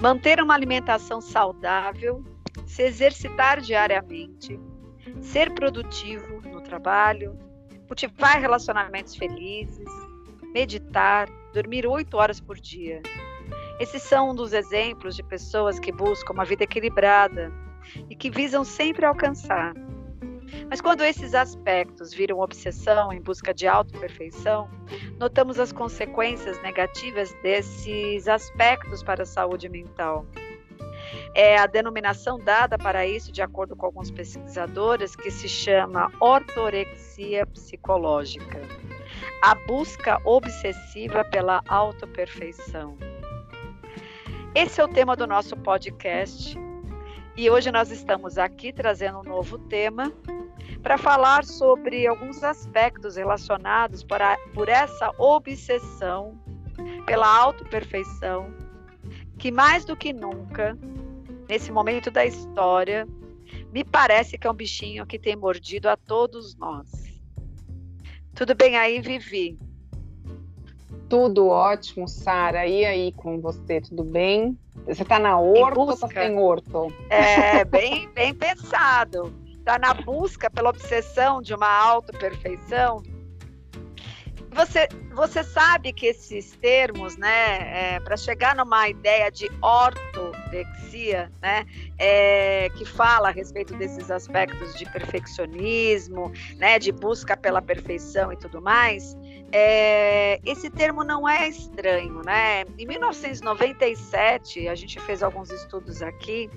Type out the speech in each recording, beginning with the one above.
manter uma alimentação saudável, se exercitar diariamente, ser produtivo no trabalho, cultivar relacionamentos felizes, meditar, dormir oito horas por dia. Esses são um dos exemplos de pessoas que buscam uma vida equilibrada e que visam sempre alcançar. Mas quando esses aspectos viram obsessão em busca de autoperfeição, notamos as consequências negativas desses aspectos para a saúde mental. É a denominação dada para isso, de acordo com alguns pesquisadores, que se chama ortorexia psicológica a busca obsessiva pela autoperfeição. Esse é o tema do nosso podcast e hoje nós estamos aqui trazendo um novo tema para falar sobre alguns aspectos relacionados para, por essa obsessão pela autoperfeição, que mais do que nunca, nesse momento da história, me parece que é um bichinho que tem mordido a todos nós. Tudo bem aí, Vivi? Tudo ótimo, Sara. E aí com você, tudo bem? Você está na horto ou está sem horto? É, bem, bem pensado. Está na busca pela obsessão de uma auto-perfeição. Você, você sabe que esses termos, né, é, para chegar numa ideia de ortodexia, né, é, que fala a respeito desses aspectos de perfeccionismo, né, de busca pela perfeição e tudo mais, é, esse termo não é estranho, né? Em 1997, a gente fez alguns estudos aqui,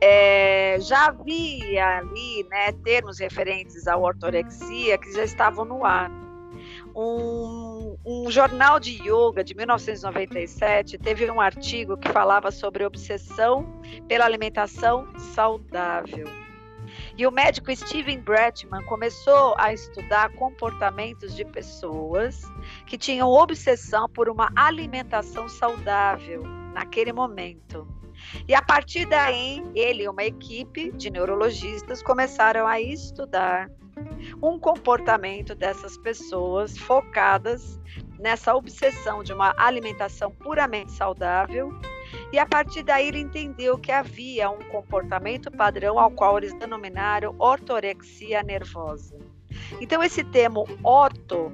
é, já havia ali né, termos referentes à ortorexia que já estavam no ar. Um, um, jornal de yoga de 1997 teve um artigo que falava sobre obsessão pela alimentação saudável. E o médico Steven Bretman começou a estudar comportamentos de pessoas que tinham obsessão por uma alimentação saudável naquele momento. E a partir daí, ele e uma equipe de neurologistas começaram a estudar um comportamento dessas pessoas focadas nessa obsessão de uma alimentação puramente saudável e a partir daí ele entendeu que havia um comportamento padrão ao qual eles denominaram ortorexia nervosa. Então esse termo orto,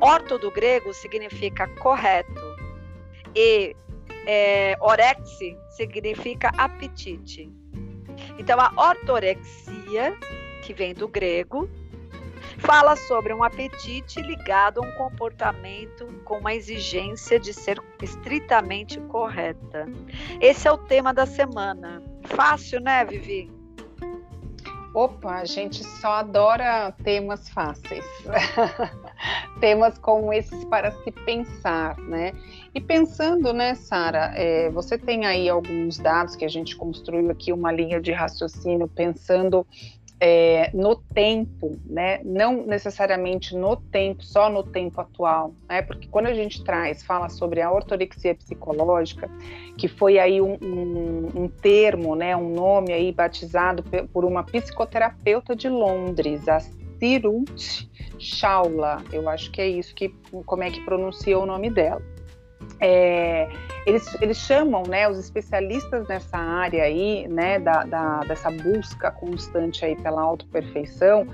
orto do grego significa correto e é, orexi significa apetite. Então a ortorexia, que vem do grego, fala sobre um apetite ligado a um comportamento com uma exigência de ser estritamente correta. Esse é o tema da semana. Fácil, né, Vivi? Opa, a gente só adora temas fáceis. temas como esses para se pensar, né? E pensando, né, Sara, é, você tem aí alguns dados que a gente construiu aqui uma linha de raciocínio pensando é, no tempo, né? não necessariamente no tempo, só no tempo atual, né? porque quando a gente traz, fala sobre a ortorexia psicológica, que foi aí um, um, um termo, né? um nome aí batizado por uma psicoterapeuta de Londres, a Cirut Shaula, eu acho que é isso que, como é que pronuncia o nome dela. É, eles, eles chamam né, os especialistas nessa área aí, né, da, da dessa busca constante aí pela autoperfeição,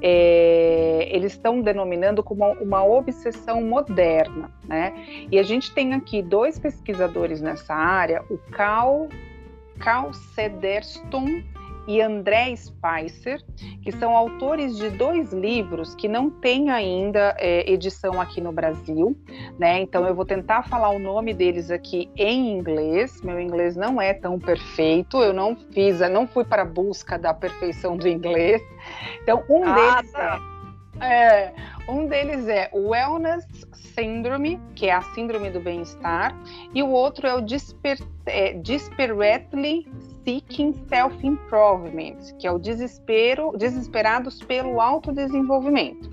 é, eles estão denominando como uma, obsessão moderna, né? E a gente tem aqui dois pesquisadores nessa área, o Carl, Carl Sederston e André Spicer, que são autores de dois livros que não têm ainda é, edição aqui no Brasil, né? Então eu vou tentar falar o nome deles aqui em inglês. Meu inglês não é tão perfeito, eu não fiz, não fui para a busca da perfeição do inglês. Então um ah, deles tá. é, é, um deles é o Wellness Syndrome, que é a síndrome do bem-estar, e o outro é o Disper, é, Disperately Seeking Self-Improvement, que é o desespero, desesperados pelo autodesenvolvimento.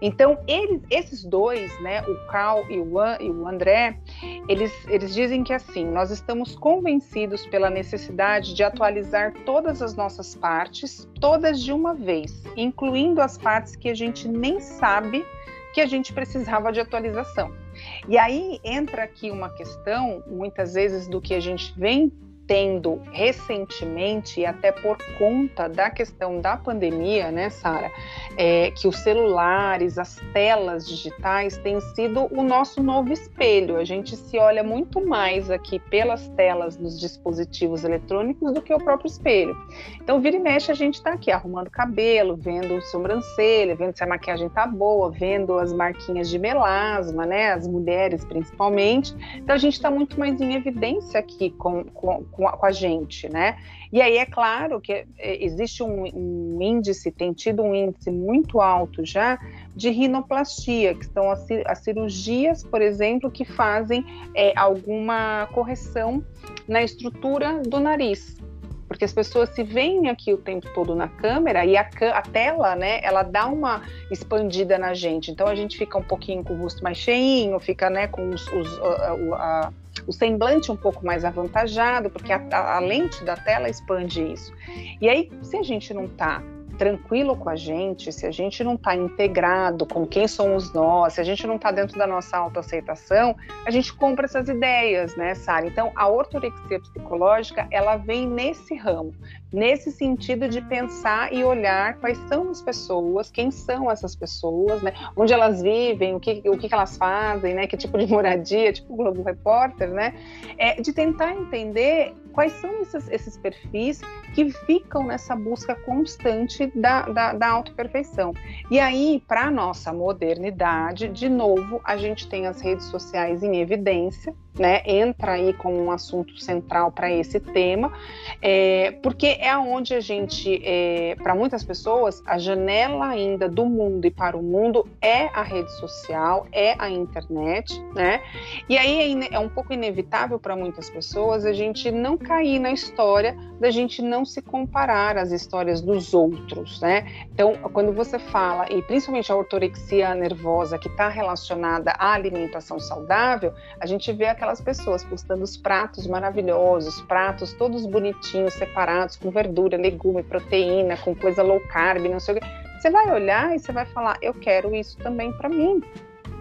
Então, eles, esses dois, né, o Carl e o, e o André, eles, eles dizem que assim, nós estamos convencidos pela necessidade de atualizar todas as nossas partes, todas de uma vez, incluindo as partes que a gente nem sabe que a gente precisava de atualização. E aí entra aqui uma questão, muitas vezes, do que a gente vem tendo recentemente, e até por conta da questão da pandemia, né, Sara, é, que os celulares, as telas digitais têm sido o nosso novo espelho. A gente se olha muito mais aqui pelas telas dos dispositivos eletrônicos do que o próprio espelho. Então, vira e mexe, a gente está aqui arrumando cabelo, vendo sobrancelha, vendo se a maquiagem tá boa, vendo as marquinhas de melasma, né, as mulheres principalmente. Então, a gente está muito mais em evidência aqui com, com com a, com a gente, né? E aí é claro que é, existe um, um, índice, tem tido um índice muito alto já de rinoplastia, que são as, as cirurgias, por exemplo, que fazem é, alguma correção na estrutura do nariz porque as pessoas se veem aqui o tempo todo na câmera e a, a, tela, né, ela dá uma expandida na gente. Então a gente fica um pouquinho com o rosto mais cheinho, fica, né, com os, os a, a, o semblante um pouco mais avantajado, porque a, a, lente da tela expande isso. E aí, se a gente não está tranquilo com a gente, se a gente não está integrado com quem somos nós, se a gente não está dentro da nossa autoaceitação, a gente compra essas ideias, né, Sara? Então, a ortorexia psicológica, ela vem nesse ramo, nesse sentido de pensar e olhar quais são as pessoas, quem são essas pessoas, né? Onde elas vivem, o que, o que elas fazem, né? Que tipo de moradia, tipo o Globo Repórter, né? É, de tentar entender quais são esses, esses perfis que ficam nessa busca constante da, da, da autoperfeição. E aí, para a nossa modernidade, de novo, a gente tem as redes sociais em evidência, né, entra aí como um assunto central para esse tema, é, porque é onde a gente, é, para muitas pessoas, a janela ainda do mundo e para o mundo é a rede social, é a internet, né? E aí é, é um pouco inevitável para muitas pessoas a gente não cair na história da gente não se comparar às histórias dos outros, né? Então, quando você fala, e principalmente a ortorexia nervosa que está relacionada à alimentação saudável, a gente vê aquela aquelas pessoas postando os pratos maravilhosos, pratos todos bonitinhos, separados, com verdura, legume, proteína, com coisa low carb, não sei o que. Você vai olhar e você vai falar: eu quero isso também para mim.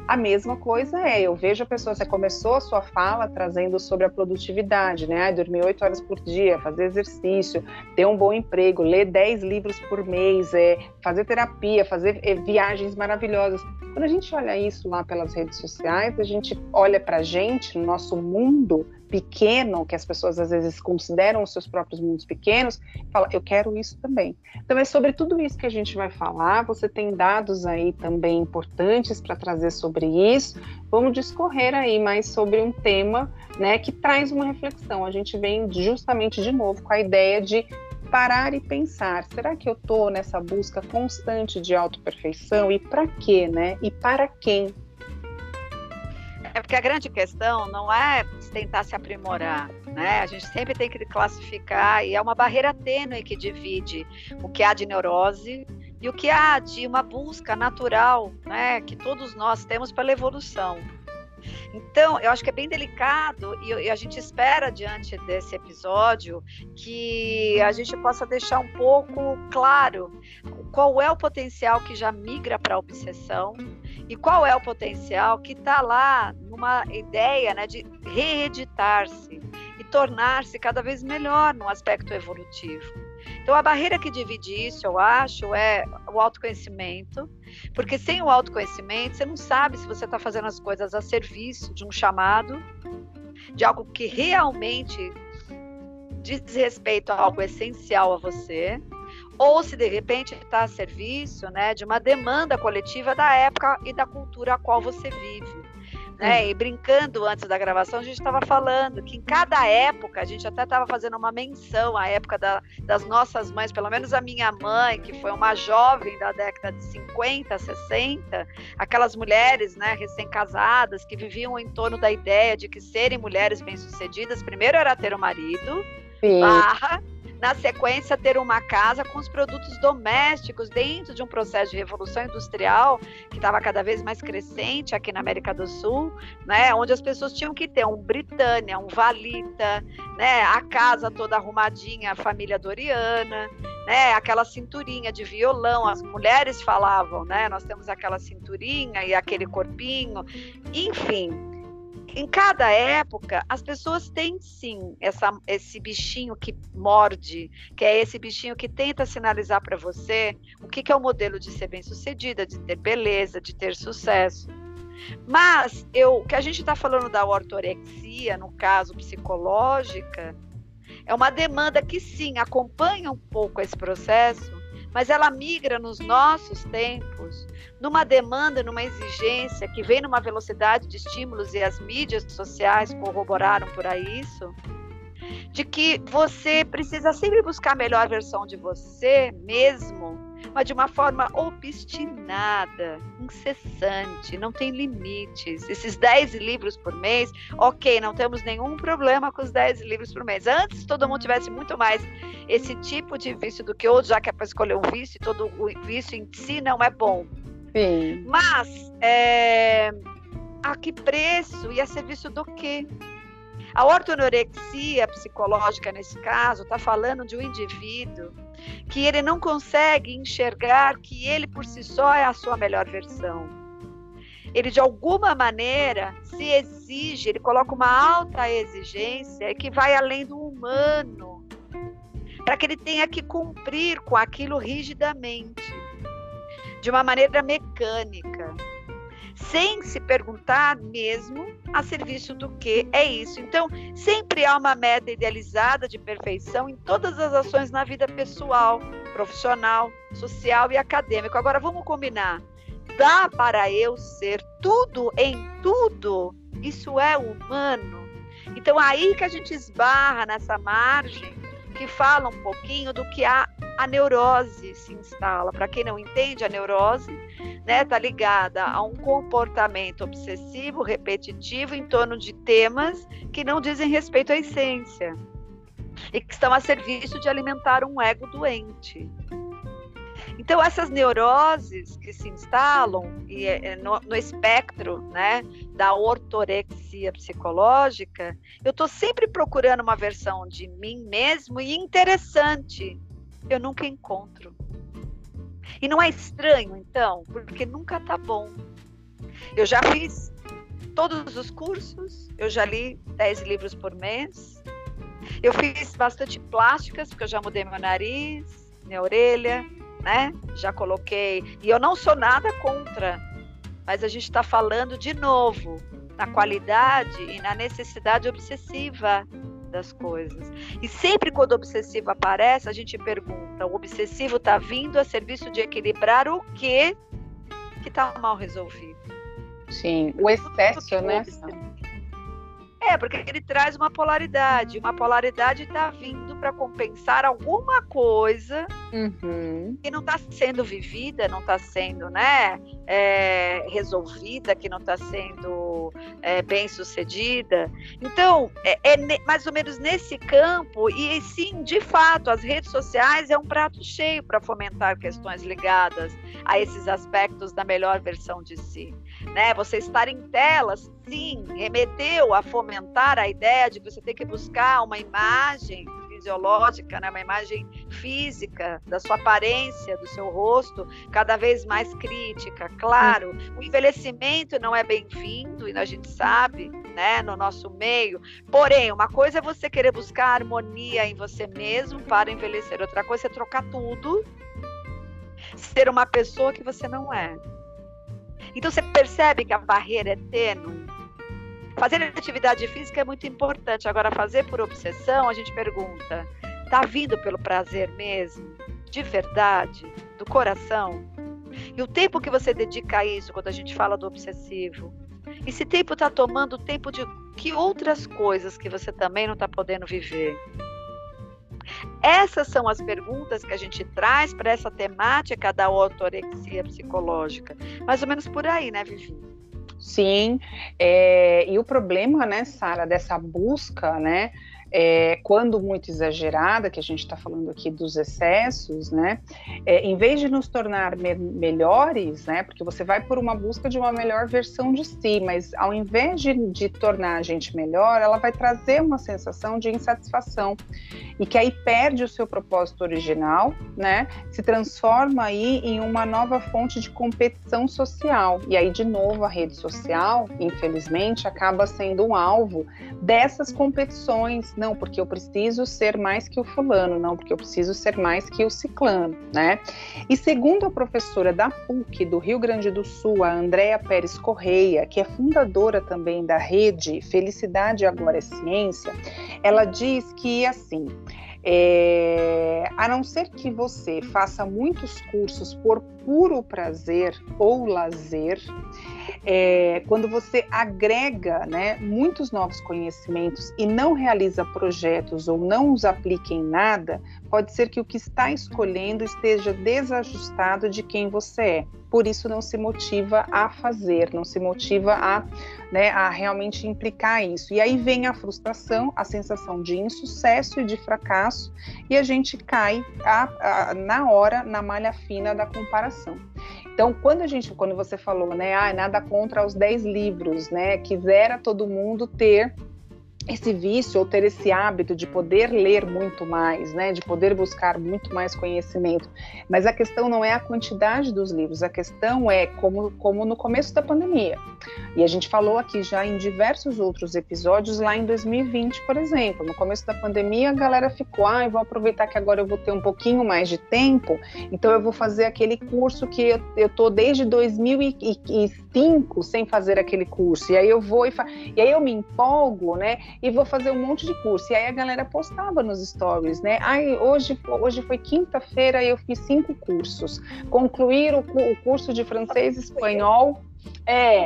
A mesma coisa é, eu vejo a pessoa, você começou a sua fala trazendo sobre a produtividade, né? dormir oito horas por dia, fazer exercício, ter um bom emprego, ler dez livros por mês, é, fazer terapia, fazer é, viagens maravilhosas. Quando a gente olha isso lá pelas redes sociais, a gente olha para a gente, no nosso mundo pequeno, que as pessoas às vezes consideram os seus próprios mundos pequenos, fala, eu quero isso também. Então é sobre tudo isso que a gente vai falar. Você tem dados aí também importantes para trazer sobre isso. Vamos discorrer aí mais sobre um tema, né, que traz uma reflexão. A gente vem justamente de novo com a ideia de parar e pensar, será que eu estou nessa busca constante de autoperfeição e para quê, né? E para quem? É porque a grande questão não é tentar se aprimorar, né? A gente sempre tem que classificar e é uma barreira tênue que divide o que há de neurose e o que há de uma busca natural, né? Que todos nós temos pela evolução. Então, eu acho que é bem delicado e, e a gente espera, diante desse episódio, que a gente possa deixar um pouco claro qual é o potencial que já migra para a obsessão e qual é o potencial que está lá numa ideia né, de reeditar-se e tornar-se cada vez melhor no aspecto evolutivo. Então, a barreira que divide isso, eu acho, é o autoconhecimento, porque sem o autoconhecimento, você não sabe se você está fazendo as coisas a serviço de um chamado, de algo que realmente diz respeito a algo essencial a você, ou se de repente está a serviço né, de uma demanda coletiva da época e da cultura a qual você vive. Né? E brincando antes da gravação, a gente estava falando que em cada época, a gente até estava fazendo uma menção à época da, das nossas mães, pelo menos a minha mãe, que foi uma jovem da década de 50, 60, aquelas mulheres né, recém-casadas que viviam em torno da ideia de que serem mulheres bem-sucedidas, primeiro era ter um marido, barra na sequência, ter uma casa com os produtos domésticos dentro de um processo de revolução industrial que estava cada vez mais crescente aqui na América do Sul, né, onde as pessoas tinham que ter um Britânia, um Valita, né, a casa toda arrumadinha, a família Doriana. né, aquela cinturinha de violão, as mulheres falavam, né, nós temos aquela cinturinha e aquele corpinho, enfim, em cada época, as pessoas têm sim essa, esse bichinho que morde, que é esse bichinho que tenta sinalizar para você o que, que é o modelo de ser bem-sucedida, de ter beleza, de ter sucesso. Mas eu, que a gente está falando da ortorexia, no caso psicológica, é uma demanda que sim acompanha um pouco esse processo, mas ela migra nos nossos tempos, numa demanda, numa exigência que vem numa velocidade de estímulos e as mídias sociais corroboraram por isso, de que você precisa sempre buscar a melhor versão de você mesmo mas de uma forma obstinada, incessante, não tem limites. Esses 10 livros por mês, ok, não temos nenhum problema com os 10 livros por mês. Antes todo mundo tivesse muito mais esse tipo de vício do que outro, já que é para escolher um vício, e todo o vício em si não é bom. Sim. Mas é, a que preço e a serviço do quê? A ortonorexia psicológica, nesse caso, está falando de um indivíduo que ele não consegue enxergar que ele por si só é a sua melhor versão. Ele, de alguma maneira, se exige, ele coloca uma alta exigência que vai além do humano, para que ele tenha que cumprir com aquilo rigidamente, de uma maneira mecânica sem se perguntar mesmo a serviço do que é isso. Então, sempre há uma meta idealizada de perfeição em todas as ações na vida pessoal, profissional, social e acadêmico. Agora, vamos combinar. Dá para eu ser tudo em tudo? Isso é humano? Então, aí que a gente esbarra nessa margem que fala um pouquinho do que a, a neurose se instala. Para quem não entende, a neurose né, tá ligada a um comportamento obsessivo, repetitivo em torno de temas que não dizem respeito à essência e que estão a serviço de alimentar um ego doente. Então, essas neuroses que se instalam e, é, no, no espectro né, da ortorexia psicológica, eu estou sempre procurando uma versão de mim mesmo e interessante. Eu nunca encontro. E não é estranho, então, porque nunca tá bom. Eu já fiz todos os cursos, eu já li 10 livros por mês. Eu fiz bastante plásticas, porque eu já mudei meu nariz, minha orelha, né? Já coloquei. E eu não sou nada contra, mas a gente está falando de novo na qualidade e na necessidade obsessiva das coisas. E sempre quando o obsessivo aparece, a gente pergunta: o obsessivo está vindo a serviço de equilibrar o que que está mal resolvido? Sim, o excesso, né? É, porque ele traz uma polaridade. Uma polaridade está vindo para compensar alguma coisa uhum. que não está sendo vivida, não está sendo né, é, resolvida, que não está sendo é, bem sucedida. Então, é, é mais ou menos nesse campo, e sim, de fato, as redes sociais é um prato cheio para fomentar questões ligadas a esses aspectos da melhor versão de si né? Você estar em telas, sim, remeteu a fomentar a ideia de que você tem que buscar uma imagem fisiológica, né? uma imagem física da sua aparência, do seu rosto, cada vez mais crítica. Claro, o envelhecimento não é bem-vindo, e a gente sabe, né, no nosso meio. Porém, uma coisa é você querer buscar harmonia em você mesmo para envelhecer, outra coisa é trocar tudo, ser uma pessoa que você não é. Então você percebe que a barreira é tênue. Fazer atividade física é muito importante. Agora, fazer por obsessão, a gente pergunta: tá vindo pelo prazer mesmo? De verdade? Do coração? E o tempo que você dedica a isso, quando a gente fala do obsessivo? Esse tempo está tomando tempo de que outras coisas que você também não está podendo viver? Essas são as perguntas que a gente traz para essa temática da ortorexia psicológica. Mais ou menos por aí, né, Vivi? Sim, é, e o problema, né, Sara, dessa busca, né, é, quando muito exagerada, que a gente está falando aqui dos excessos, né? É, em vez de nos tornar me melhores, né? Porque você vai por uma busca de uma melhor versão de si, mas ao invés de, de tornar a gente melhor, ela vai trazer uma sensação de insatisfação e que aí perde o seu propósito original, né? Se transforma aí em uma nova fonte de competição social e aí de novo a rede social, infelizmente, acaba sendo um alvo dessas competições não, porque eu preciso ser mais que o fulano, não, porque eu preciso ser mais que o ciclano, né? E segundo a professora da PUC do Rio Grande do Sul, a Andréa Pérez Correia, que é fundadora também da rede Felicidade Agora é Ciência, ela diz que assim, é, a não ser que você faça muitos cursos por puro prazer ou lazer, é, quando você agrega né, muitos novos conhecimentos e não realiza projetos ou não os aplica em nada, pode ser que o que está escolhendo esteja desajustado de quem você é. Por isso não se motiva a fazer, não se motiva a, né, a realmente implicar isso. E aí vem a frustração, a sensação de insucesso e de fracasso, e a gente cai a, a, na hora na malha fina da comparação. Então, quando a gente, quando você falou, né, ah, nada contra os 10 livros, né, quisera todo mundo ter esse vício ou ter esse hábito de poder ler muito mais, né, de poder buscar muito mais conhecimento. Mas a questão não é a quantidade dos livros, a questão é como, como no começo da pandemia. E a gente falou aqui já em diversos outros episódios lá em 2020, por exemplo. No começo da pandemia, a galera ficou, ah, eu vou aproveitar que agora eu vou ter um pouquinho mais de tempo, então eu vou fazer aquele curso que eu, eu tô desde 2005 sem fazer aquele curso. E aí eu vou e, e aí eu me empolgo, né? E vou fazer um monte de curso. E aí a galera postava nos stories, né? Ai, hoje, hoje foi quinta-feira e eu fiz cinco cursos. Concluir o, o curso de francês e espanhol. É.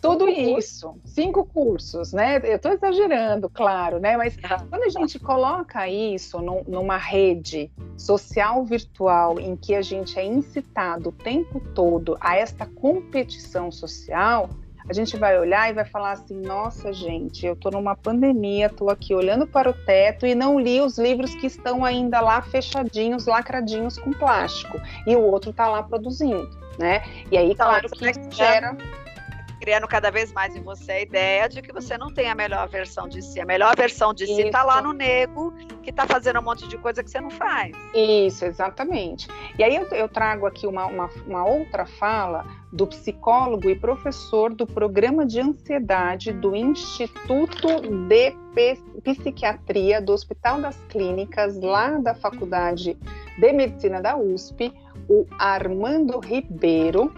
Tudo isso, cinco cursos, né? Eu estou exagerando, claro, né? Mas quando a gente coloca isso numa rede social virtual em que a gente é incitado o tempo todo a esta competição social, a gente vai olhar e vai falar assim: nossa, gente, eu estou numa pandemia, estou aqui olhando para o teto e não li os livros que estão ainda lá fechadinhos, lacradinhos com plástico, e o outro está lá produzindo, né? E aí, então, claro que isso gera criando cada vez mais em você a ideia de que você não tem a melhor versão de si. A melhor versão de Isso. si está lá no nego, que está fazendo um monte de coisa que você não faz. Isso, exatamente. E aí eu, eu trago aqui uma, uma, uma outra fala do psicólogo e professor do programa de ansiedade do Instituto de Psiquiatria do Hospital das Clínicas, lá da Faculdade de Medicina da USP, o Armando Ribeiro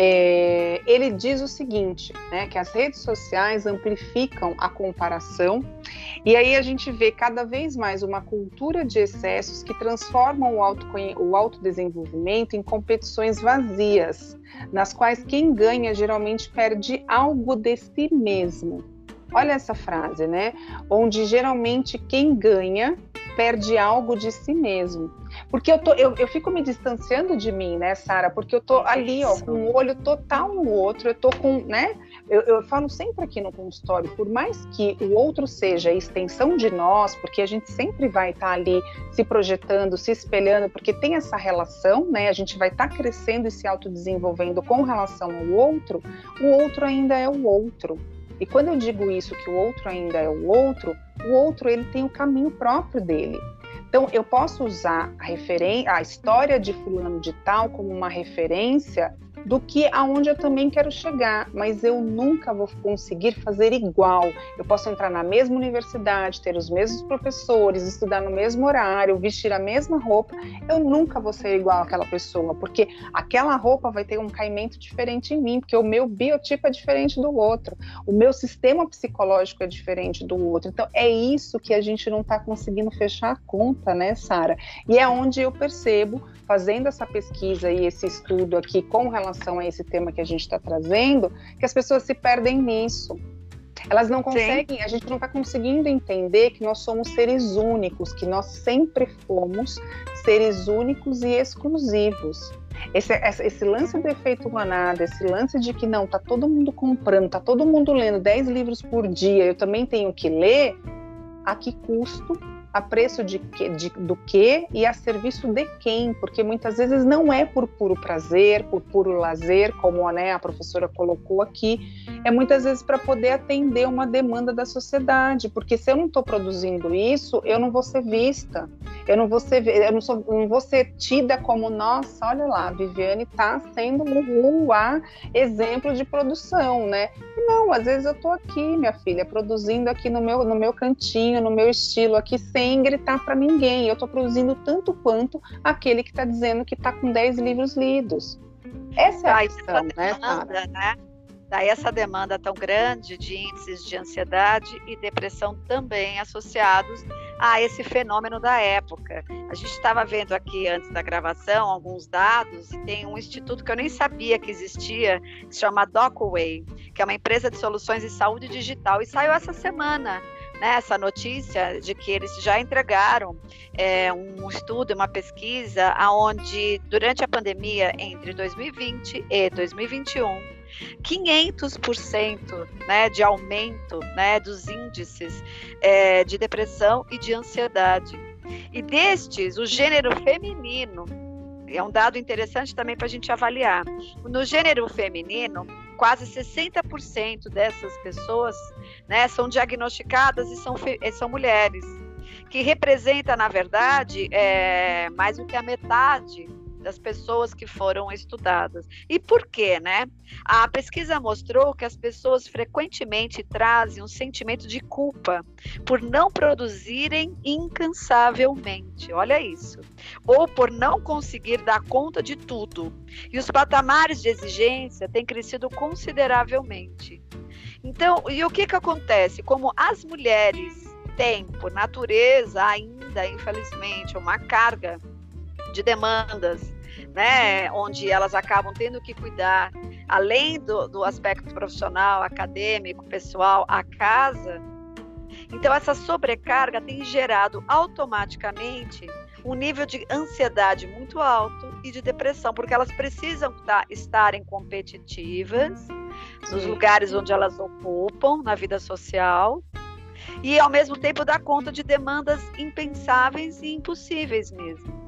é, ele diz o seguinte, né, que as redes sociais amplificam a comparação e aí a gente vê cada vez mais uma cultura de excessos que transformam o, o autodesenvolvimento em competições vazias, nas quais quem ganha geralmente perde algo de si mesmo. Olha essa frase, né? Onde geralmente quem ganha perde algo de si mesmo. Porque eu, tô, eu, eu fico me distanciando de mim, né, Sara? Porque eu tô ali, ó, com o olho total no outro, eu tô com, né? Eu, eu falo sempre aqui no consultório, por mais que o outro seja a extensão de nós, porque a gente sempre vai estar tá ali se projetando, se espelhando, porque tem essa relação, né? A gente vai estar tá crescendo e se autodesenvolvendo com relação ao outro, o outro ainda é o outro. E quando eu digo isso, que o outro ainda é o outro, o outro ele tem o caminho próprio dele. Então, eu posso usar a, a história de fulano de tal como uma referência do que aonde eu também quero chegar, mas eu nunca vou conseguir fazer igual. Eu posso entrar na mesma universidade, ter os mesmos professores, estudar no mesmo horário, vestir a mesma roupa, eu nunca vou ser igual àquela pessoa, porque aquela roupa vai ter um caimento diferente em mim, porque o meu biotipo é diferente do outro, o meu sistema psicológico é diferente do outro. Então é isso que a gente não está conseguindo fechar a conta, né, Sara? E é onde eu percebo, fazendo essa pesquisa e esse estudo aqui com relação a esse tema que a gente está trazendo, que as pessoas se perdem nisso. Elas não conseguem, Sim. a gente não está conseguindo entender que nós somos seres únicos, que nós sempre fomos seres únicos e exclusivos. Esse, esse, lance do efeito manada, esse lance de que não, tá todo mundo comprando, tá todo mundo lendo 10 livros por dia, eu também tenho que ler, a que custo a preço de, que, de, do que e a serviço de quem, porque muitas vezes não é por puro prazer, por puro lazer, como né, a professora colocou aqui, é muitas vezes para poder atender uma demanda da sociedade, porque se eu não estou produzindo isso, eu não vou ser vista, eu não vou ser, eu não, sou, não vou ser tida como, nossa, olha lá, a Viviane está sendo um exemplo de produção, né? E não, às vezes eu estou aqui, minha filha, produzindo aqui no meu, no meu cantinho, no meu estilo, aqui sem gritar para ninguém. Eu estou produzindo tanto quanto aquele que está dizendo que está com 10 livros lidos. Essa é a questão, né, Sara? Né? Daí essa demanda tão grande de índices de ansiedade e depressão também associados a esse fenômeno da época. A gente estava vendo aqui antes da gravação alguns dados e tem um instituto que eu nem sabia que existia, que se chama Docway, que é uma empresa de soluções de saúde digital e saiu essa semana né, essa notícia de que eles já entregaram é, um estudo, uma pesquisa, aonde durante a pandemia entre 2020 e 2021 500% né, de aumento né, dos índices é, de depressão e de ansiedade. E destes, o gênero feminino, é um dado interessante também para a gente avaliar. No gênero feminino, quase 60% dessas pessoas né, são diagnosticadas e são, são mulheres, que representa, na verdade, é, mais do que a metade das pessoas que foram estudadas. E por quê, né? A pesquisa mostrou que as pessoas frequentemente trazem um sentimento de culpa por não produzirem incansavelmente. Olha isso. Ou por não conseguir dar conta de tudo. E os patamares de exigência têm crescido consideravelmente. Então, e o que que acontece? Como as mulheres têm, por natureza, ainda, infelizmente, uma carga de demandas, né, onde elas acabam tendo que cuidar, além do, do aspecto profissional, acadêmico, pessoal, a casa. Então, essa sobrecarga tem gerado automaticamente um nível de ansiedade muito alto e de depressão, porque elas precisam tá, estarem competitivas nos lugares onde elas ocupam na vida social e, ao mesmo tempo, dar conta de demandas impensáveis e impossíveis mesmo.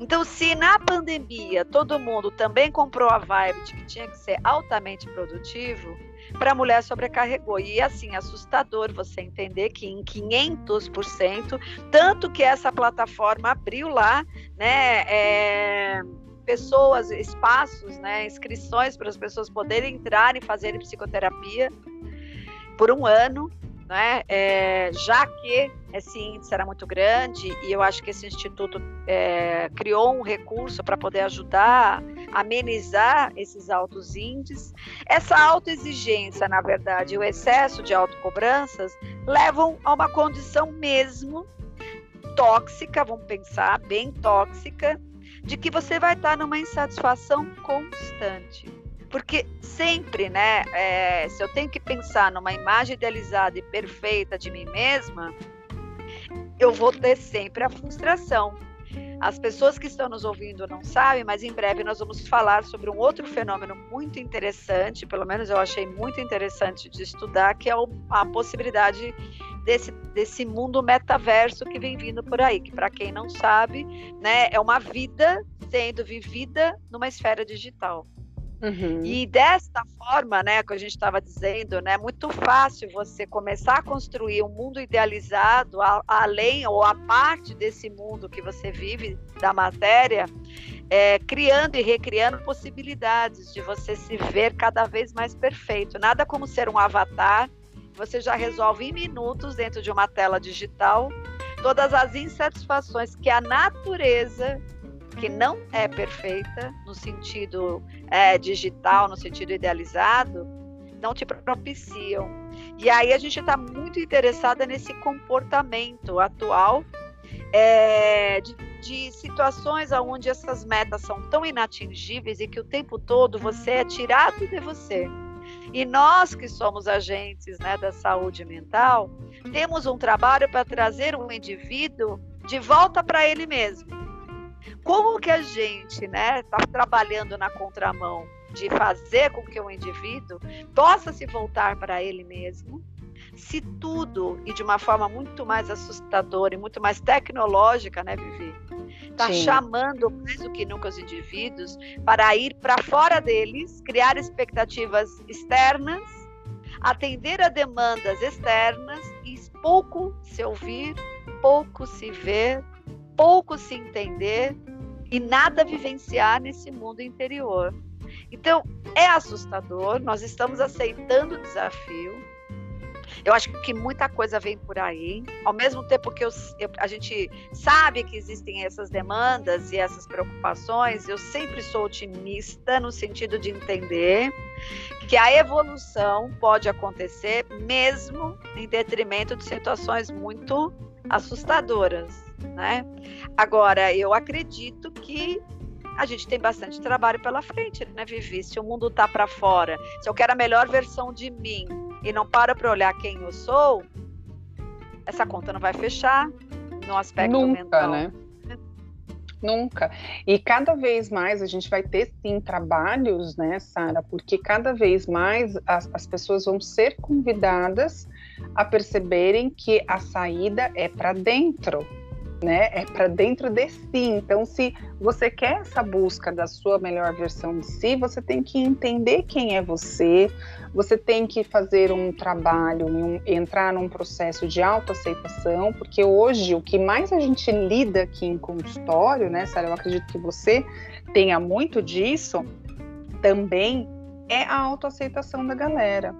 Então, se na pandemia todo mundo também comprou a vibe de que tinha que ser altamente produtivo, para a mulher sobrecarregou. E assim, assustador você entender que em 500%, tanto que essa plataforma abriu lá, né? É, pessoas, espaços, né, inscrições para as pessoas poderem entrar e fazerem psicoterapia por um ano, né? É, já que esse índice era muito grande e eu acho que esse instituto é, criou um recurso para poder ajudar amenizar esses altos índices. Essa autoexigência, na verdade, o excesso de autocobranças levam a uma condição mesmo tóxica, vamos pensar, bem tóxica, de que você vai estar numa insatisfação constante. Porque sempre, né, é, se eu tenho que pensar numa imagem idealizada e perfeita de mim mesma, eu vou ter sempre a frustração. As pessoas que estão nos ouvindo não sabem, mas em breve nós vamos falar sobre um outro fenômeno muito interessante, pelo menos eu achei muito interessante de estudar, que é a possibilidade desse, desse mundo metaverso que vem vindo por aí, que para quem não sabe, né, é uma vida sendo vivida numa esfera digital. Uhum. E desta forma, né, que a gente estava dizendo, né, é muito fácil você começar a construir um mundo idealizado a, além ou a parte desse mundo que você vive da matéria, é, criando e recriando possibilidades de você se ver cada vez mais perfeito. Nada como ser um avatar, você já resolve em minutos dentro de uma tela digital todas as insatisfações que a natureza que não é perfeita no sentido é, digital, no sentido idealizado, não te propiciam. E aí a gente está muito interessada nesse comportamento atual é, de, de, situações onde essas metas são tão inatingíveis e que o tempo todo você é tirado de você. E nós que somos agentes né, da saúde mental, temos um trabalho para trazer um indivíduo de volta para ele mesmo como que a gente está né, tá trabalhando na contramão de fazer com que o indivíduo possa se voltar para ele mesmo, se tudo, e de uma forma muito mais assustadora e muito mais tecnológica, né, Vivi? Está chamando mais do que nunca os indivíduos para ir para fora deles, criar expectativas externas, atender a demandas externas e pouco se ouvir, pouco se ver, pouco se entender e nada vivenciar nesse mundo interior. Então, é assustador, nós estamos aceitando o desafio. Eu acho que muita coisa vem por aí, ao mesmo tempo que eu, eu, a gente sabe que existem essas demandas e essas preocupações, eu sempre sou otimista no sentido de entender que a evolução pode acontecer mesmo em detrimento de situações muito assustadoras, né? Agora, eu acredito que a gente tem bastante trabalho pela frente, né, Vivi? Se o mundo tá para fora, se eu quero a melhor versão de mim e não para para olhar quem eu sou, essa conta não vai fechar no aspecto Nunca, mental. né? Nunca. E cada vez mais a gente vai ter sim trabalhos, né, Sara? Porque cada vez mais as, as pessoas vão ser convidadas a perceberem que a saída é para dentro né? É para dentro de si. Então, se você quer essa busca da sua melhor versão de si, você tem que entender quem é você, você tem que fazer um trabalho, um, entrar num processo de autoaceitação, porque hoje o que mais a gente lida aqui em consultório, né, Sara? Eu acredito que você tenha muito disso também é a autoaceitação da galera.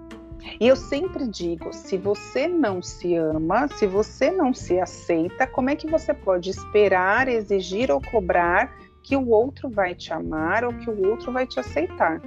E eu sempre digo: se você não se ama, se você não se aceita, como é que você pode esperar, exigir ou cobrar que o outro vai te amar ou que o outro vai te aceitar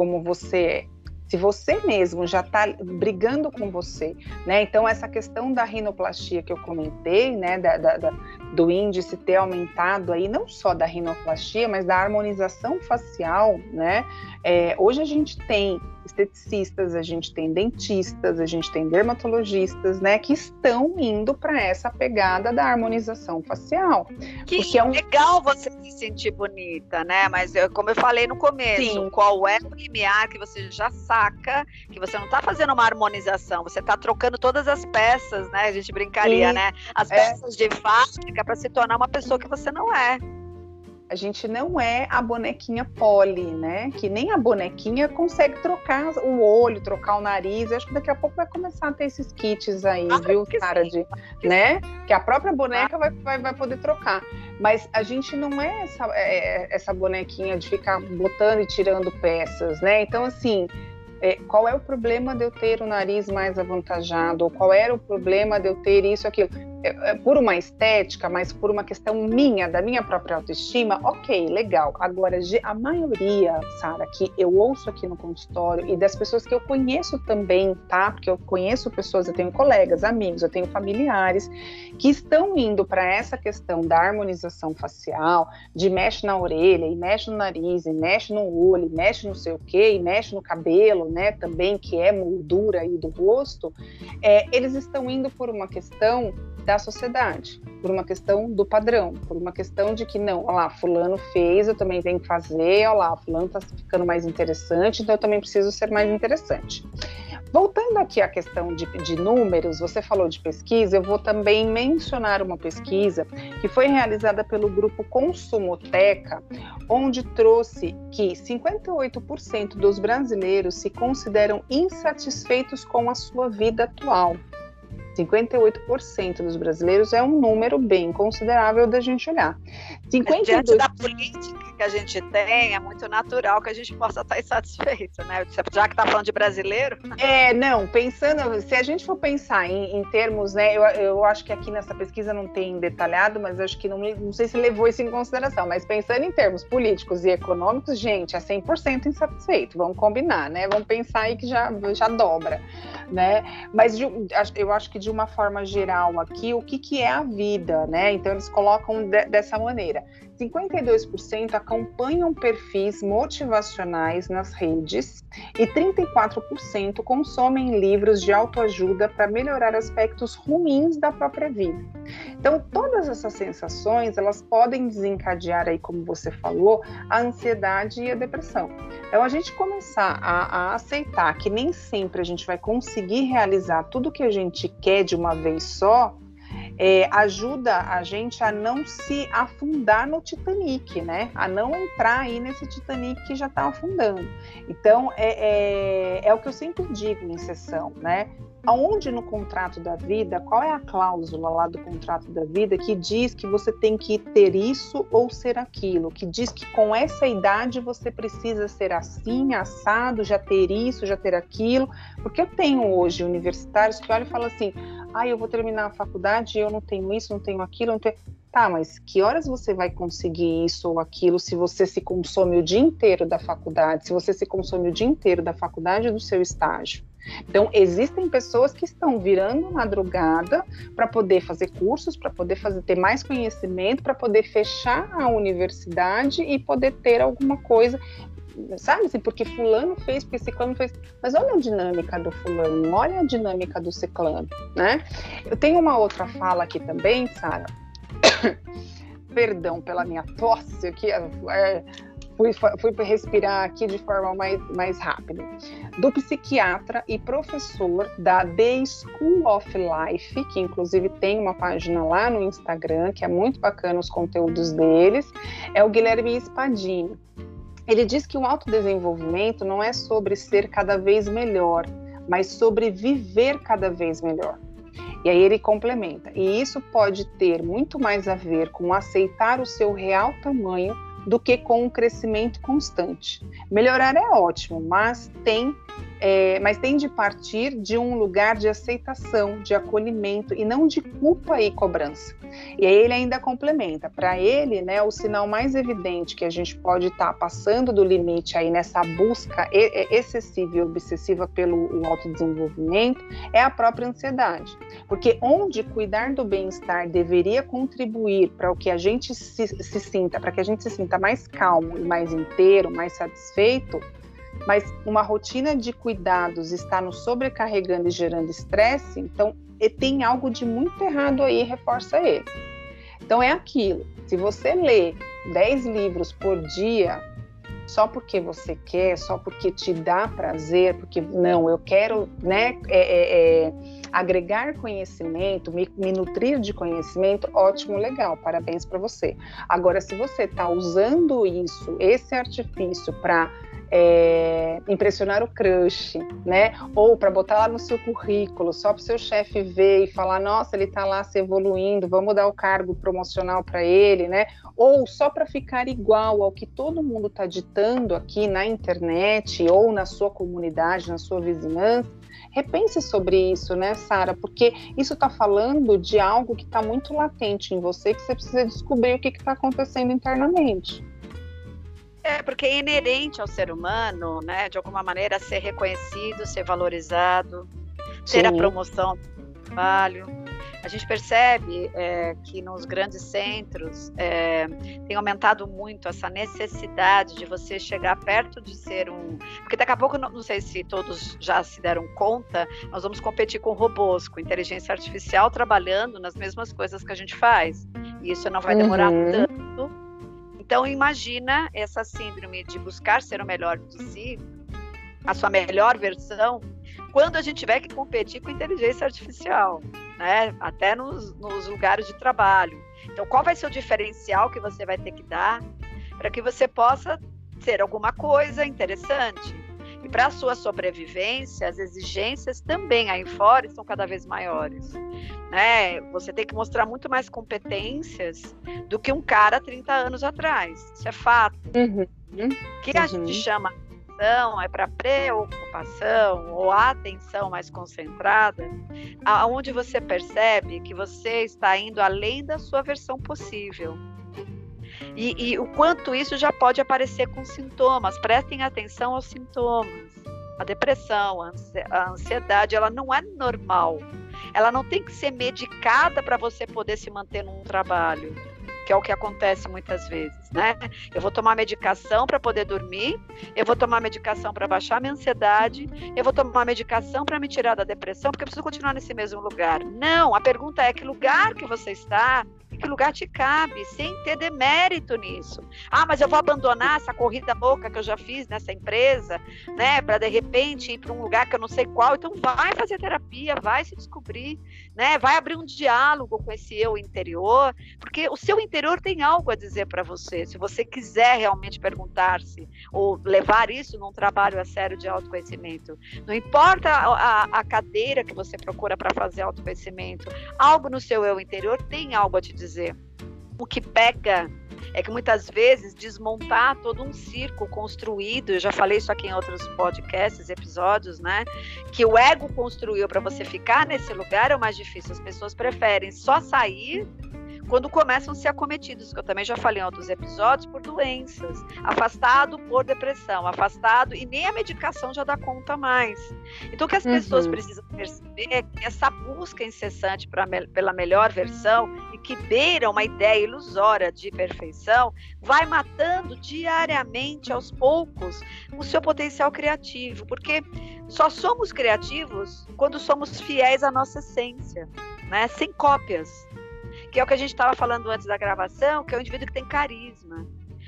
como você é? Se você mesmo já está brigando com você, né? Então essa questão da rinoplastia que eu comentei, né, da, da, da, do índice ter aumentado aí, não só da rinoplastia, mas da harmonização facial, né? É, hoje a gente tem esteticistas, a gente tem dentistas, a gente tem dermatologistas, né, que estão indo para essa pegada da harmonização facial. Que é um... legal você se sentir bonita, né? Mas eu, como eu falei no começo, Sim. qual é o limiar que você já saca que você não está fazendo uma harmonização, você está trocando todas as peças, né? A gente brincaria, Sim. né? As é. peças é. de fábrica para se tornar uma pessoa que você não é. A gente não é a bonequinha poli, né? Que nem a bonequinha consegue trocar o olho, trocar o nariz. Eu acho que daqui a pouco vai começar a ter esses kits aí, ah, viu, cara? De, né? Que a própria boneca vai, vai, vai poder trocar. Mas a gente não é essa, é, é, essa bonequinha de ficar botando e tirando peças, né? Então, assim, é, qual é o problema de eu ter o nariz mais avantajado, ou qual era o problema de eu ter isso, aquilo. É, é, por uma estética, mas por uma questão minha, da minha própria autoestima, ok, legal. Agora, a maioria, Sara, que eu ouço aqui no consultório e das pessoas que eu conheço também, tá? Porque eu conheço pessoas, eu tenho colegas, amigos, eu tenho familiares que estão indo para essa questão da harmonização facial, de mexe na orelha, e mexe no nariz, e mexe no olho, e mexe no sei o quê, e mexe no cabelo, né? Também que é moldura aí do rosto. É, eles estão indo por uma questão da sociedade, por uma questão do padrão, por uma questão de que não, olha lá, fulano fez, eu também tenho que fazer, olha lá, fulano está ficando mais interessante, então eu também preciso ser mais interessante. Voltando aqui à questão de, de, números, você falou de pesquisa, eu vou também mencionar uma pesquisa que foi realizada pelo grupo Consumoteca, onde trouxe que 58% dos brasileiros se consideram insatisfeitos com a sua vida atual. 58% dos brasileiros é um número bem considerável da gente olhar. 52... Diante da política que a gente tem, é muito natural que a gente possa estar insatisfeito, né? Já que está falando de brasileiro. É, não, pensando, se a gente for pensar em, em termos, né, eu, eu acho que aqui nessa pesquisa não tem detalhado, mas acho que não, não sei se levou isso em consideração, mas pensando em termos políticos e econômicos, gente, é 100% insatisfeito, vamos combinar, né? Vamos pensar aí que já, já dobra, né? Mas eu acho que de uma forma geral aqui, o que, que é a vida, né? Então eles colocam de, dessa maneira. 52% acompanham perfis motivacionais nas redes e 34% consomem livros de autoajuda para melhorar aspectos ruins da própria vida. Então, todas essas sensações, elas podem desencadear aí, como você falou, a ansiedade e a depressão. Então, a gente começar a, a aceitar que nem sempre a gente vai conseguir realizar tudo que a gente quer de uma vez só, é, ajuda a gente a não se afundar no Titanic, né? A não entrar aí nesse Titanic que já está afundando. Então, é, é, é, o que eu sempre digo em sessão, né? Aonde no contrato da vida, qual é a cláusula lá do contrato da vida que diz que você tem que ter isso ou ser aquilo? Que diz que com essa idade você precisa ser assim, assado, já ter isso, já ter aquilo? Porque eu tenho hoje universitários que olham e falam assim: ah, eu vou terminar a faculdade eu não tenho isso, não tenho aquilo, não tenho. Tá, mas que horas você vai conseguir isso ou aquilo se você se consome o dia inteiro da faculdade, se você se consome o dia inteiro da faculdade do seu estágio? Então, existem pessoas que estão virando madrugada para poder fazer cursos, para poder fazer, ter mais conhecimento, para poder fechar a universidade e poder ter alguma coisa sabe assim, porque fulano fez, porque ciclano fez, mas olha a dinâmica do fulano, olha a dinâmica do ciclano, né? Eu tenho uma outra fala aqui também, Sara. Perdão pela minha tosse aqui, é, fui, fui respirar aqui de forma mais, mais rápida. Do psiquiatra e professor da The School of Life, que inclusive tem uma página lá no Instagram, que é muito bacana os conteúdos deles, é o Guilherme Spadini. Ele diz que o autodesenvolvimento não é sobre ser cada vez melhor, mas sobre viver cada vez melhor. E aí ele complementa: e isso pode ter muito mais a ver com aceitar o seu real tamanho do que com um crescimento constante. Melhorar é ótimo, mas tem, é, mas tem de partir de um lugar de aceitação, de acolhimento e não de culpa e cobrança. E aí ele ainda complementa, para ele, né, o sinal mais evidente que a gente pode estar tá passando do limite aí nessa busca excessiva e obsessiva pelo autodesenvolvimento é a própria ansiedade. Porque onde cuidar do bem-estar deveria contribuir para o que a gente se, se sinta, para que a gente se sinta mais calmo e mais inteiro, mais satisfeito, mas uma rotina de cuidados está nos sobrecarregando e gerando estresse, então tem algo de muito errado aí, reforça ele. Então é aquilo. Se você lê 10 livros por dia, só porque você quer, só porque te dá prazer, porque não, eu quero, né, é, é, é, agregar conhecimento, me, me, nutrir de conhecimento, ótimo, legal, parabéns para você. Agora, se você está usando isso, esse artifício para é, impressionar o crush, né? Ou para botar lá no seu currículo, só para o seu chefe ver e falar, nossa, ele está lá se evoluindo, vamos dar o cargo promocional para ele, né? Ou só para ficar igual ao que todo mundo está ditando aqui na internet ou na sua comunidade, na sua vizinhança. Repense sobre isso, né, Sara? Porque isso está falando de algo que está muito latente em você, que você precisa descobrir o que está acontecendo internamente. É, porque é inerente ao ser humano, né, de alguma maneira, ser reconhecido, ser valorizado, ter Sim. a promoção do trabalho. A gente percebe é, que nos grandes centros é, tem aumentado muito essa necessidade de você chegar perto de ser um. Porque daqui a pouco, não, não sei se todos já se deram conta, nós vamos competir com robôs, com inteligência artificial trabalhando nas mesmas coisas que a gente faz. E isso não vai demorar uhum. tanto então, imagina essa síndrome de buscar ser o melhor de si, a sua melhor versão, quando a gente tiver que competir com inteligência artificial, né? Até nos, nos lugares de trabalho. Então, qual vai ser o diferencial que você vai ter que dar para que você possa ser alguma coisa interessante? Para a sua sobrevivência, as exigências também aí fora estão cada vez maiores. Né? Você tem que mostrar muito mais competências do que um cara 30 anos atrás. Isso é fato. Uhum. O que a gente uhum. chama atenção é para preocupação ou atenção mais concentrada, aonde você percebe que você está indo além da sua versão possível. E, e, o quanto isso já pode aparecer com sintomas. Prestem atenção aos sintomas. A depressão, a ansiedade, ela não é normal. Ela não tem que ser medicada para você poder se manter num trabalho. que é o que acontece muitas vezes, né? Eu vou tomar medicação para poder dormir, eu vou tomar medicação para baixar minha ansiedade, eu vou tomar medicação para me tirar da depressão, porque eu preciso continuar nesse mesmo lugar. Não, a pergunta é que lugar que você está que lugar te cabe, sem ter demérito nisso. Ah, mas eu vou abandonar essa corrida louca que eu já fiz nessa empresa, né, para de repente ir para um lugar que eu não sei qual. Então vai fazer terapia, vai se descobrir, né? Vai abrir um diálogo com esse eu interior, porque o seu interior tem algo a dizer para você. Se você quiser realmente perguntar-se ou levar isso num trabalho a sério de autoconhecimento, não importa a, a, cadeira que você procura para fazer autoconhecimento, algo no seu eu interior tem algo a te dizer. O que pega é que muitas vezes desmontar todo um circo construído, eu já falei isso aqui em outros podcasts, episódios, né? Que o ego construiu para você ficar nesse lugar é o mais difícil. As pessoas preferem só sair quando começam a ser acometidos, que eu também já falei em outros episódios, por doenças, afastado por depressão, afastado e nem a medicação já dá conta mais. Então, o que as uhum. pessoas precisam perceber é que essa busca incessante pra, pela melhor versão que beira uma ideia ilusória de perfeição vai matando diariamente, aos poucos, o seu potencial criativo, porque só somos criativos quando somos fiéis à nossa essência, né? sem cópias que é o que a gente estava falando antes da gravação, que é o indivíduo que tem carisma.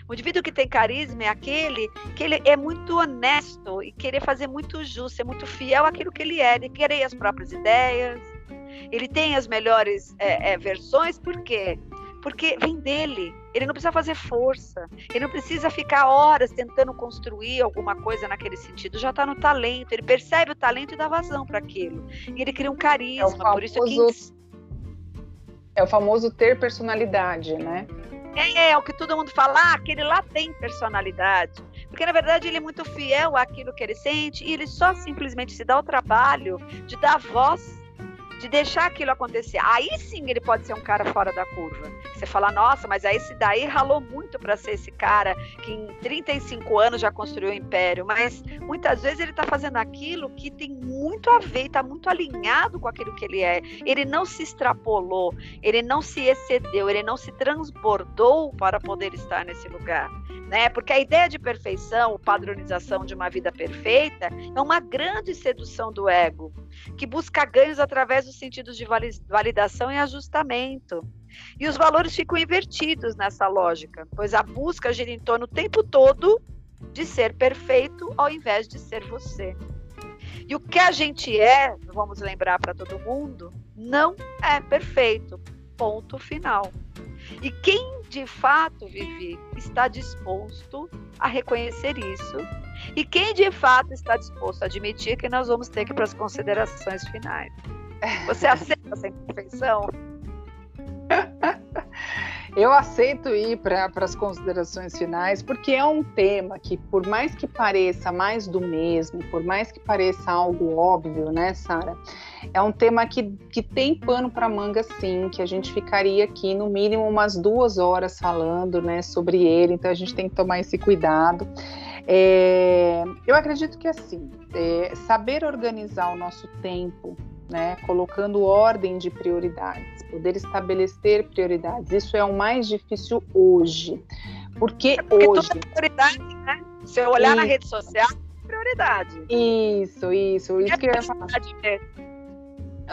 O indivíduo que tem carisma é aquele que ele é muito honesto e querer fazer muito justo, é muito fiel àquilo que ele é, ele querer as próprias ideias, ele tem as melhores é, é, versões, por quê? Porque vem dele, ele não precisa fazer força, ele não precisa ficar horas tentando construir alguma coisa naquele sentido, já está no talento, ele percebe o talento e dá vazão para aquilo. E ele cria um carisma, é famoso, por isso que é o famoso ter personalidade, né? É, é, o que todo mundo fala, ah, aquele lá tem personalidade. Porque, na verdade, ele é muito fiel àquilo que ele sente e ele só simplesmente se dá o trabalho de dar voz de deixar aquilo acontecer. Aí sim ele pode ser um cara fora da curva. Você fala, nossa, mas aí esse daí ralou muito para ser esse cara que em 35 anos já construiu o um império. Mas muitas vezes ele está fazendo aquilo que tem muito a ver, está muito alinhado com aquilo que ele é. Ele não se extrapolou, ele não se excedeu, ele não se transbordou para poder estar nesse lugar. Né? Porque a ideia de perfeição, padronização de uma vida perfeita, é uma grande sedução do ego, que busca ganhos através dos sentidos de validação e ajustamento. E os valores ficam invertidos nessa lógica, pois a busca gira em torno o tempo todo de ser perfeito ao invés de ser você. E o que a gente é, vamos lembrar para todo mundo, não é perfeito. Ponto final. E quem de fato, Vivi, está disposto a reconhecer isso? E quem de fato está disposto a admitir que nós vamos ter que ir para as considerações finais? Você aceita essa imperfeição? Eu aceito ir para as considerações finais, porque é um tema que, por mais que pareça mais do mesmo, por mais que pareça algo óbvio, né, Sara? É um tema que, que tem pano para manga, sim, que a gente ficaria aqui no mínimo umas duas horas falando né, sobre ele, então a gente tem que tomar esse cuidado. É, eu acredito que assim, é, saber organizar o nosso tempo, né, colocando ordem de prioridades, poder estabelecer prioridades, isso é o mais difícil hoje. Porque, é porque hoje. Tudo é prioridade, né? Se eu olhar e... na rede social, é prioridade. Isso, isso. Isso é que eu ia falar.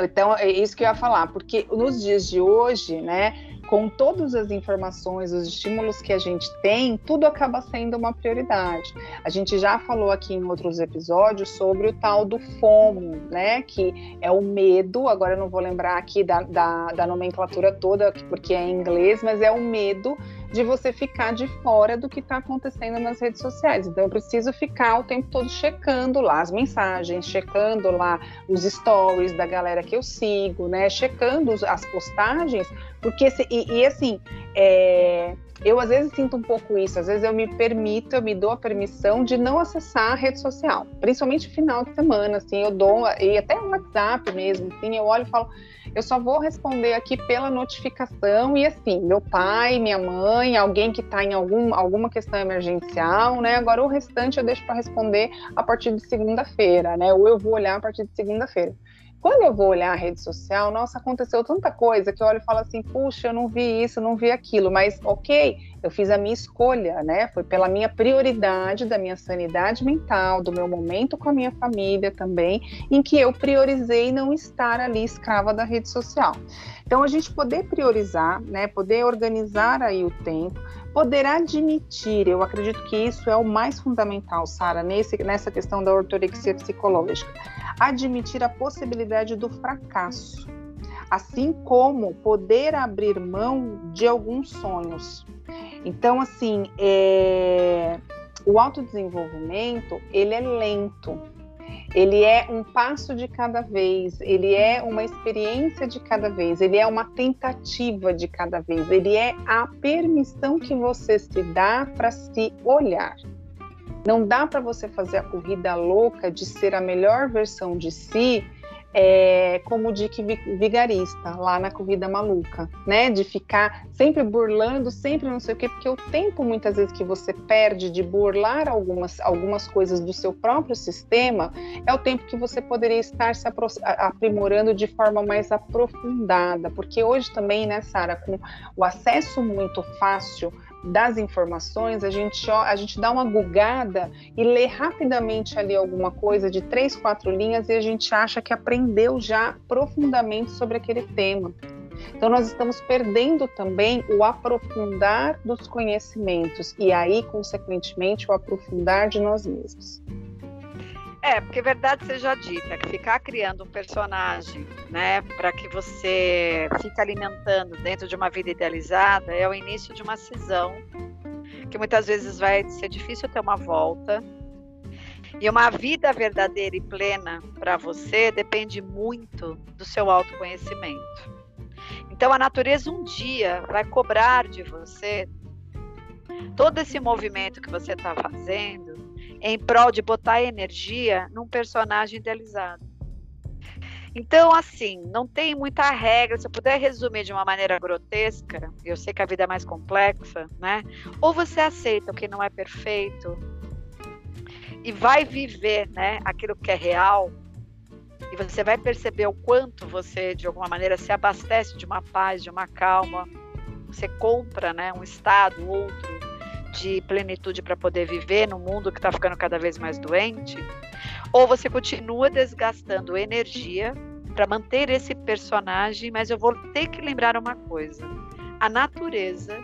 Então, é isso que eu ia falar, porque nos dias de hoje, né, com todas as informações, os estímulos que a gente tem, tudo acaba sendo uma prioridade. A gente já falou aqui em outros episódios sobre o tal do FOMO, né? Que é o medo, agora eu não vou lembrar aqui da, da, da nomenclatura toda, porque é em inglês, mas é o medo de você ficar de fora do que está acontecendo nas redes sociais. Então eu preciso ficar o tempo todo checando lá as mensagens, checando lá os stories da galera que eu sigo, né? Checando as postagens, porque e, e, assim é, eu às vezes sinto um pouco isso, às vezes eu me permito, eu me dou a permissão de não acessar a rede social, principalmente final de semana, assim, eu dou, e até o WhatsApp mesmo, assim, eu olho e falo, eu só vou responder aqui pela notificação e assim, meu pai, minha mãe, alguém que está em algum, alguma questão emergencial, né? Agora o restante eu deixo para responder a partir de segunda-feira, né? Ou eu vou olhar a partir de segunda-feira. Quando eu vou olhar a rede social, nossa, aconteceu tanta coisa que eu olho e falo assim, puxa, eu não vi isso, não vi aquilo, mas ok, eu fiz a minha escolha, né? Foi pela minha prioridade, da minha sanidade mental, do meu momento com a minha família também, em que eu priorizei não estar ali escrava da rede social. Então a gente poder priorizar, né? Poder organizar aí o tempo, poder admitir, eu acredito que isso é o mais fundamental, Sara, nessa questão da ortorexia psicológica. Admitir a possibilidade do fracasso, assim como poder abrir mão de alguns sonhos. Então, assim, é... o autodesenvolvimento ele é lento, ele é um passo de cada vez, ele é uma experiência de cada vez, ele é uma tentativa de cada vez, ele é a permissão que você se dá para se olhar. Não dá para você fazer a corrida louca de ser a melhor versão de si, é, como Dick Vigarista, lá na Corrida Maluca, né? De ficar sempre burlando, sempre não sei o quê, porque o tempo, muitas vezes, que você perde de burlar algumas, algumas coisas do seu próprio sistema, é o tempo que você poderia estar se aprimorando de forma mais aprofundada. Porque hoje também, né, Sara, com o acesso muito fácil das informações, a gente, a gente dá uma gugada e lê rapidamente ali alguma coisa de três, quatro linhas e a gente acha que aprendeu já profundamente sobre aquele tema. Então, nós estamos perdendo também o aprofundar dos conhecimentos e aí, consequentemente, o aprofundar de nós mesmos. É, porque verdade seja dita, que ficar criando um personagem, né, para que você fique alimentando dentro de uma vida idealizada é o início de uma cisão, que muitas vezes vai ser difícil ter uma volta. E uma vida verdadeira e plena para você depende muito do seu autoconhecimento. Então a natureza um dia vai cobrar de você todo esse movimento que você está fazendo em prol de botar energia num personagem idealizado. Então, assim, não tem muita regra. Se eu puder resumir de uma maneira grotesca, eu sei que a vida é mais complexa, né? Ou você aceita o que não é perfeito e vai viver, né, aquilo que é real, e você vai perceber o quanto você, de alguma maneira, se abastece de uma paz, de uma calma. Você compra, né, um estado, outro, de plenitude para poder viver no mundo que está ficando cada vez mais doente, ou você continua desgastando energia para manter esse personagem, mas eu vou ter que lembrar uma coisa: a natureza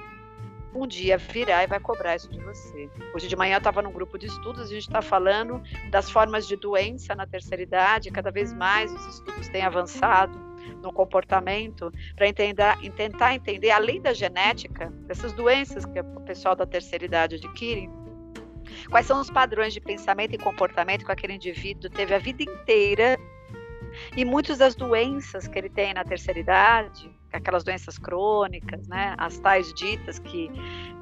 um dia virá e vai cobrar isso de você. Hoje de manhã eu estava num grupo de estudos, a gente está falando das formas de doença na terceira idade, cada vez mais os estudos têm avançado no comportamento para tentar entender, além da genética, dessas doenças que o pessoal da terceira idade adquire, quais são os padrões de pensamento e comportamento que aquele indivíduo teve a vida inteira e muitas das doenças que ele tem na terceira idade, aquelas doenças crônicas, né, as tais ditas que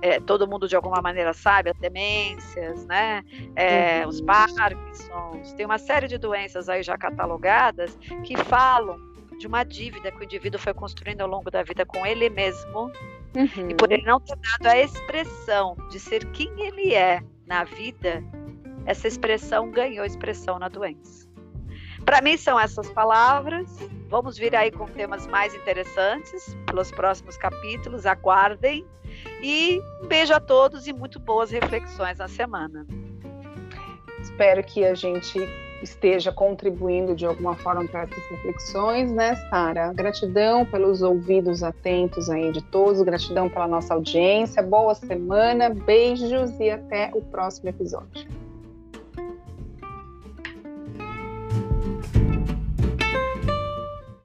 é, todo mundo de alguma maneira sabe, as demências, né, é, uhum. os Parkinsons, tem uma série de doenças aí já catalogadas que falam de uma dívida que o indivíduo foi construindo ao longo da vida com ele mesmo. Uhum. E por ele não ter dado a expressão de ser quem ele é na vida, essa expressão ganhou expressão na doença. Para mim são essas palavras. Vamos vir aí com temas mais interessantes pelos próximos capítulos. Aguardem. E um beijo a todos e muito boas reflexões na semana. Espero que a gente esteja contribuindo de alguma forma para essas reflexões, né, Sara? Gratidão pelos ouvidos atentos aí de todos, gratidão pela nossa audiência, boa semana, beijos e até o próximo episódio.